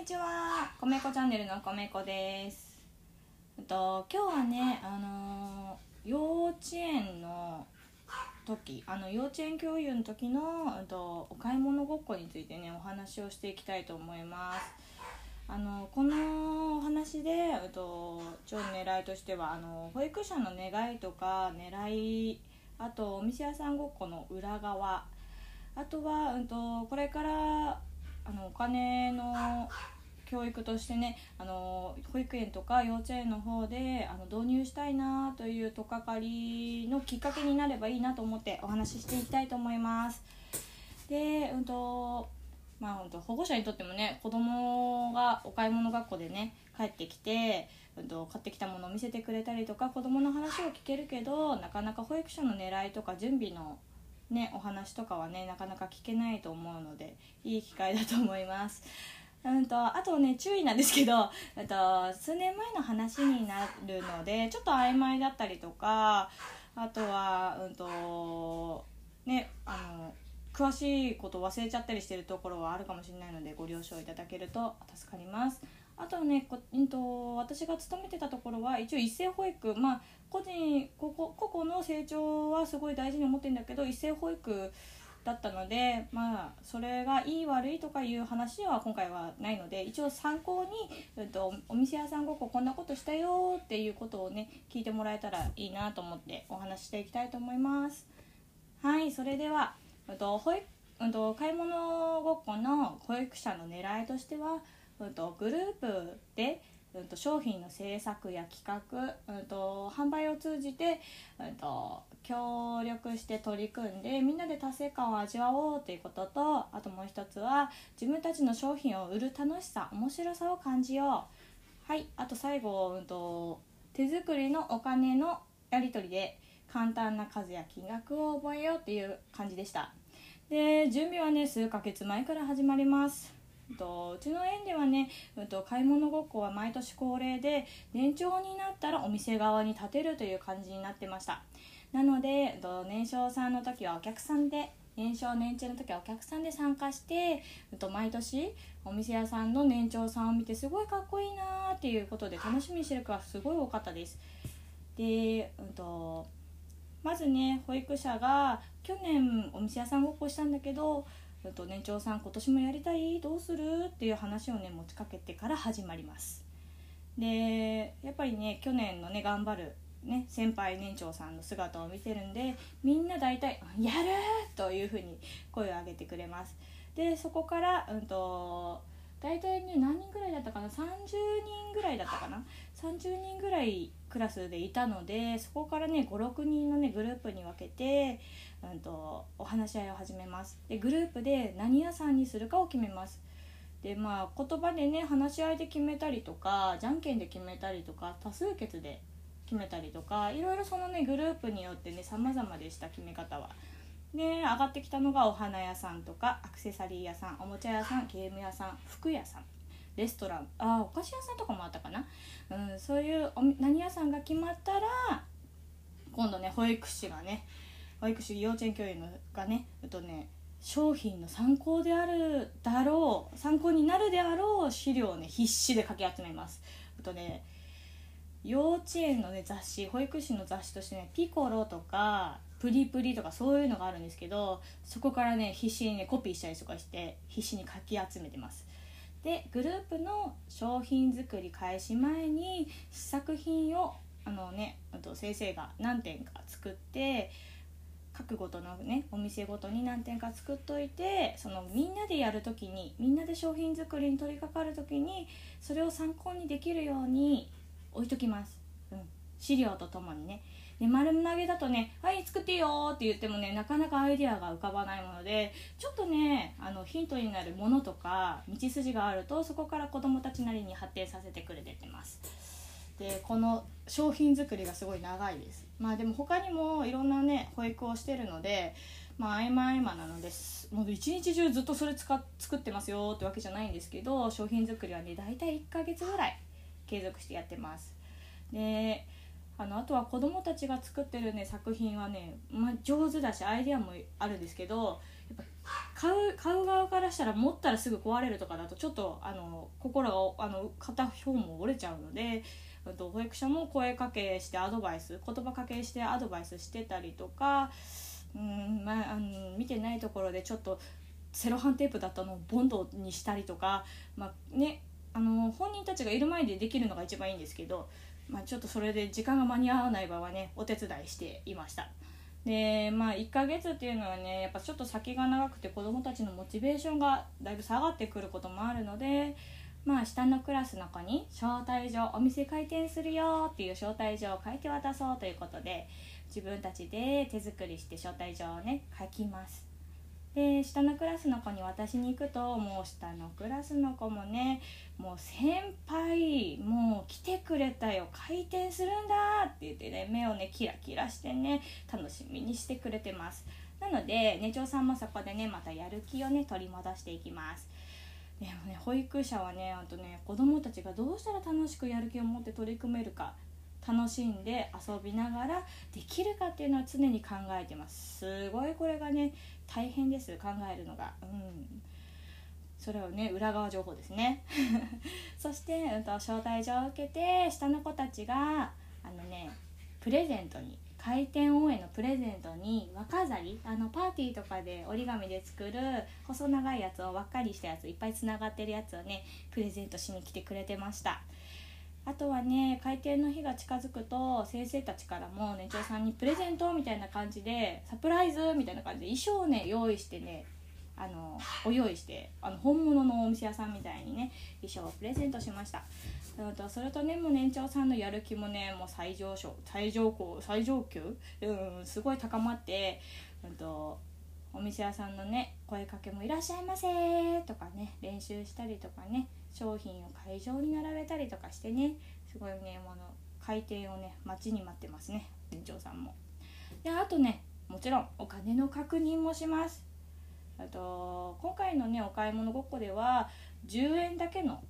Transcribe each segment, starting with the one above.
にちは、こめこチャンネルのこめこです。えっと今日はね、あのー幼稚園の時、あの幼稚園教諭の時のえっとお買い物ごっこについてねお話をしていきたいと思います。あのこのお話で、えっと超狙いとしてはあの保育者の願いとか狙い、あとお店屋さんごっこの裏側。あとは、うん、とこれからあのお金の教育としてねあの保育園とか幼稚園の方であの導入したいなという取っかかりのきっかけになればいいなと思ってお話ししていきたいと思います。で、うんとまあ、本当保護者にとってもね子供がお買い物学校でね帰ってきて、うん、と買ってきたものを見せてくれたりとか子供の話を聞けるけどなかなか保育所の狙いとか準備のね、お話とかはねなかなか聞けないと思うのでいい機会だと思います。うんとあとね注意なんですけどと数年前の話になるのでちょっと曖昧だったりとかあとはうんとねあの詳しいこと忘れちゃったりしてるところはあるかもしれないのでご了承いただけると助かります。あとねこ、うん、と私が勤めてたところは一応一斉保育まあ個人個々個々の成長はすごい大事に思ってるんだけど一斉保育だったのでまあそれがいい悪いとかいう話は今回はないので一応参考に、うん、とお店屋さんごっここんなことしたよっていうことをね聞いてもらえたらいいなと思ってお話していきたいと思います。はいそれでは、うん、と保育うん、と買い物ごっこの保育者の狙いとしては、うん、とグループでうん、と商品の制作や企画、うん、と販売を通じて、うん、と協力して取り組んでみんなで達成感を味わおうということとあともう一つは自分たちの商品を売る楽しさ面白さを感じよう。はいあと最後、うん、と手作りのお金のやり取りで簡単な数や金額を覚えようっていう感じでした。で準備はね数ヶ月前から始まります。とうちの園ではね、うん、と買い物ごっこは毎年恒例で年長になったらお店側に立てるという感じになってました。なので、と年少さんの時はお客さんで年少年中の時はお客さんで参加して、うん、と毎年お店屋さんの年長さんを見てすごいかっこいいなーっていうことで楽しみにしてる子がすごい多かったです。で、うんとまずね保育者が去年お店屋さんごっこしたんだけどうんと年長さん今年もやりたい？どうする？っていう話をね持ちかけてから始まります。でやっぱりね去年のね頑張るね先輩年長さんの姿を見てるんでみんな大体「やる!」というふうに声を上げてくれます。でそこからうんと大体ね何人ぐらいだったかな？30人ぐらいだったかな？30人ぐらいクラスでいたのでそこからね56人のねグループに分けて、うん、とお話し合いを始めます。でグループで何屋さんにするかを決めます。でまあ言葉でね話し合いで決めたりとかじゃんけんで決めたりとか多数決で決めたりとかいろいろそのねグループによってね様々でした決め方は。で上がってきたのがお花屋さんとかアクセサリー屋さんおもちゃ屋さんゲーム屋さん服屋さんレストラン。あお菓子屋さんとかもあったかな、うん、そういうお何屋さんが決まったら今度ね保育士がね保育士幼稚園教諭のがねえっとね商品の参考であるだろう参考になるであろう資料をね必死でかき集めます。えっとね幼稚園のね雑誌保育士の雑誌としてねピコロとかプリプリとかそういうのがあるんですけどそこからね必死にねコピーしたりとかして必死にかき集めてます。でグループの商品作り開始前に試作品をあのねあと先生が何点か作って各ごとのねお店ごとに何点か作っといてそのみんなでやる時にみんなで商品作りに取り掛かる時にそれを参考にできるように置いときます、うん、資料とともにね。で丸投げだとね「はい作っていいよ」って言ってもねなかなかアイデアが浮かばないものでちょっとねあのヒントになるものとか道筋があるとそこから子どもたちなりに発展させてくれててます。でこの商品作りがすごい長いです。まあでも他にもいろんなね保育をしてるのでまあ合間合間なのですもう一日中ずっとそれ使っ作ってますよってわけじゃないんですけど商品作りはね大体1ヶ月ぐらい継続してやってます。であのあとは子どもたちが作ってるね作品はね、まあ、上手だしアイデアもあるんですけどやっぱ買う買う側からしたら持ったらすぐ壊れるとかだとちょっとあの心があの片方も折れちゃうので保育者も声かけしてアドバイス言葉かけしてアドバイスしてたりとかうんまあ、あの見てないところでちょっとセロハンテープだったのをボンドにしたりとか、まあね、あの本人たちがいる前でできるのが一番いいんですけど、まあ、ちょっとそれで時間が間に合わない場合はねお手伝いしていました。でまあ1ヶ月っていうのはねやっぱちょっと先が長くて子どもたちのモチベーションがだいぶ下がってくることもあるのでまあ下のクラスの子に招待状お店開店するよっていう招待状を書いて渡そうということで自分たちで手作りして招待状をね書きますで下のクラスの子に渡しに行くともう下のクラスの子もねもう先輩もう来てくれたよ開店するんだって言ってね目をねキラキラしてね楽しみにしてくれてます。なのでね長さんもそこでねまたやる気をね取り戻していきます。でもね保育者はねあとね子どもたちがどうしたら楽しくやる気を持って取り組めるか楽しんで遊びながらできるかっていうのは常に考えてます。すごいこれがね大変です考えるのが。うん。それをね裏側情報ですね。そして、うん、と招待状を受けて下の子たちがあのねプレゼントに開店応援のプレゼントに若りあのパーティーとかで折り紙で作る細長いやつを輪っかりしたやついっぱいつながってるやつをねプレゼントしに来てくれてました。あとはね開店の日が近づくと先生たちからもね長さんにプレゼントみたいな感じでサプライズみたいな感じで衣装をね用意してねあのお用意してあの本物のお店屋さんみたいにね衣装をプレゼントしました。とそれとねもう年長さんのやる気もねもう最上昇最上高最上級、うん、すごい高まって、うんとお店屋さんのね声かけも「いらっしゃいませ」とかね練習したりとかね商品を会場に並べたりとかしてねすごいねもの開店をね待ちに待ってますね店長さんも。であとねもちろんお金の確認もします。あと今回のねお買い物ごっこでは10円だけの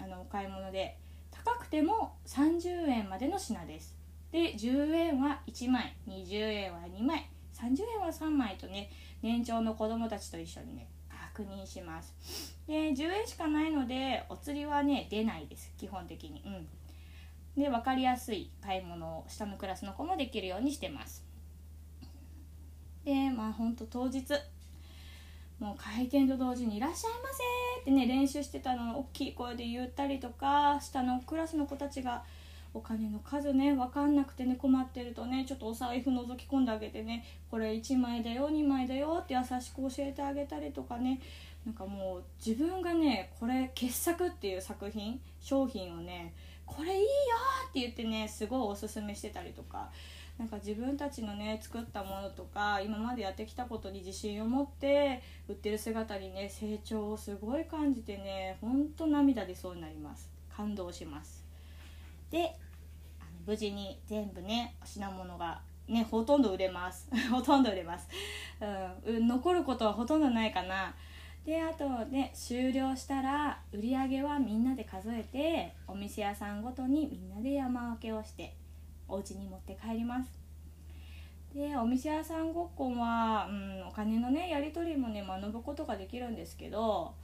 あのお買い物で高くても30円までの品です。で10円は1枚20円は2枚30円は3枚とね年長の子供たちと一緒にね確認します。で10円しかないのでお釣りはね出ないです。基本的に。うん。で分かりやすい買い物を下のクラスの子もできるようにしてます。でまあほんと当日。もう開店と同時に「いらっしゃいませ」ってね練習してたのを大きい声で言ったりとか下のクラスの子たちがお金の数ね分かんなくてね困ってるとねちょっとお財布覗き込んであげてねこれ1枚だよ2枚だよって優しく教えてあげたりとかね。なんかもう自分がねこれ傑作っていう作品商品をねこれいいよって言ってねすごいおすすめしてたりとか。なんか自分たちのね作ったものとか今までやってきたことに自信を持って売ってる姿にね成長をすごい感じてねほんと涙出そうになります。感動します。で無事に全部ね品物がねほとんど売れます。ほとんど売れます、うん、残ることはほとんどないかな。であとね終了したら売り上げはみんなで数えてお店屋さんごとにみんなで山分けをしてお家に持って帰ります。でお店屋さんごっこは、うん、お金のねやり取りもね学ぶことができるんですけど、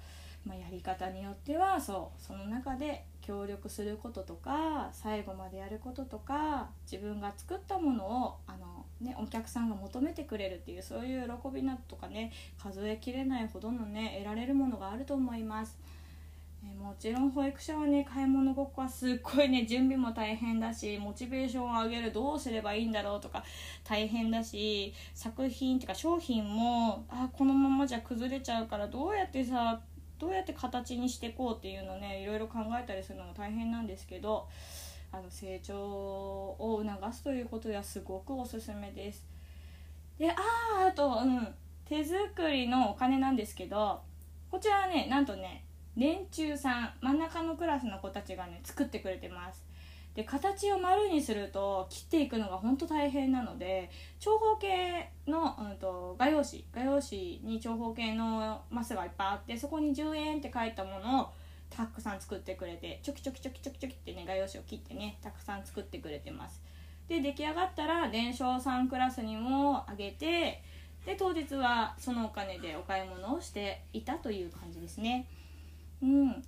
まあ、やり方によってはそうその中で協力することとか最後までやることとか自分が作ったものをあの、ね、お客さんが求めてくれるっていうそういう喜びなとかね数えきれないほどのね得られるものがあると思います。もちろん保育所はね買い物ごっこはすっごいね準備も大変だしモチベーションを上げるどうすればいいんだろうとか大変だし作品っていうか商品もあこのままじゃ崩れちゃうからどうやってさどうやって形にしていこうっていうのねいろいろ考えたりするのも大変なんですけどあの成長を促すということではすごくおすすめです。であああと、うん、手作りのお金なんですけどこちらはねなんとね年中さん真ん中のクラスの子たちがね作ってくれてますで形を丸にすると切っていくのが本当大変なので長方形の、うんと、画用紙画用紙に長方形のマスがいっぱいあってそこに10円って書いたものをたくさん作ってくれてちょきちょきちょきちょきちょきってね画用紙を切ってねたくさん作ってくれてます。で出来上がったら伝承さんクラスにもあげてで当日はそのお金でお買い物をしていたという感じですね。うん。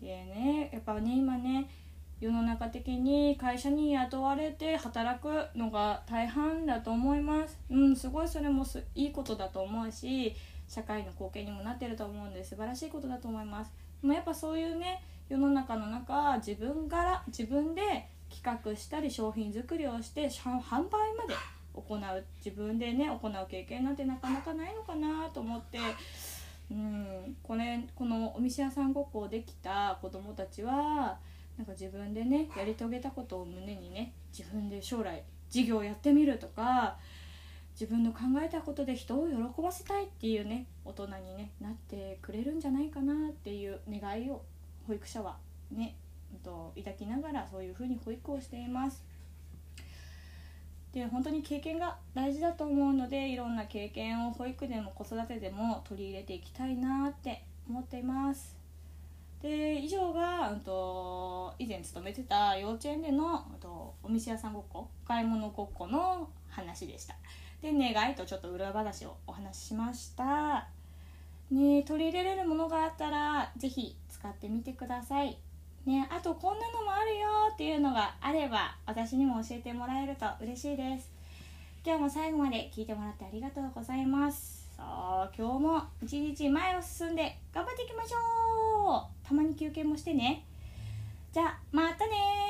でねやっぱね今ね世の中的に会社に雇われて働くのが大半だと思います。うんすごいそれもすいいことだと思うし社会の貢献にもなってると思うんで素晴らしいことだと思います。でもやっぱそういうね世の中の中自分から自分で企画したり商品作りをして販売まで行う。自分でね行う経験なんてなかなかないのかなと思って。うんこれこのお店屋さんごっこをできた子どもたちはなんか自分でねやり遂げたことを胸にね自分で将来事業をやってみるとか自分の考えたことで人を喜ばせたいっていうね大人に、ね、なってくれるんじゃないかなっていう願いを保育者はねと抱きながらそういうふうに保育をしています。で本当に経験が大事だと思うのでいろんな経験を保育でも子育てでも取り入れていきたいなって思っています。で以上が、うんと、以前勤めてた幼稚園での、と、お店屋さんごっこ買い物ごっこの話でした。で願いとちょっと裏話をお話ししました。ね取り入れれるものがあったら是非使ってみてください。ねあとこんなのもあるよっていうのがあれば私にも教えてもらえると嬉しいです。今日も最後まで聞いてもらってありがとうございます。さあ今日も一日前を進んで頑張っていきましょう。たまに休憩もしてね。じゃあまたね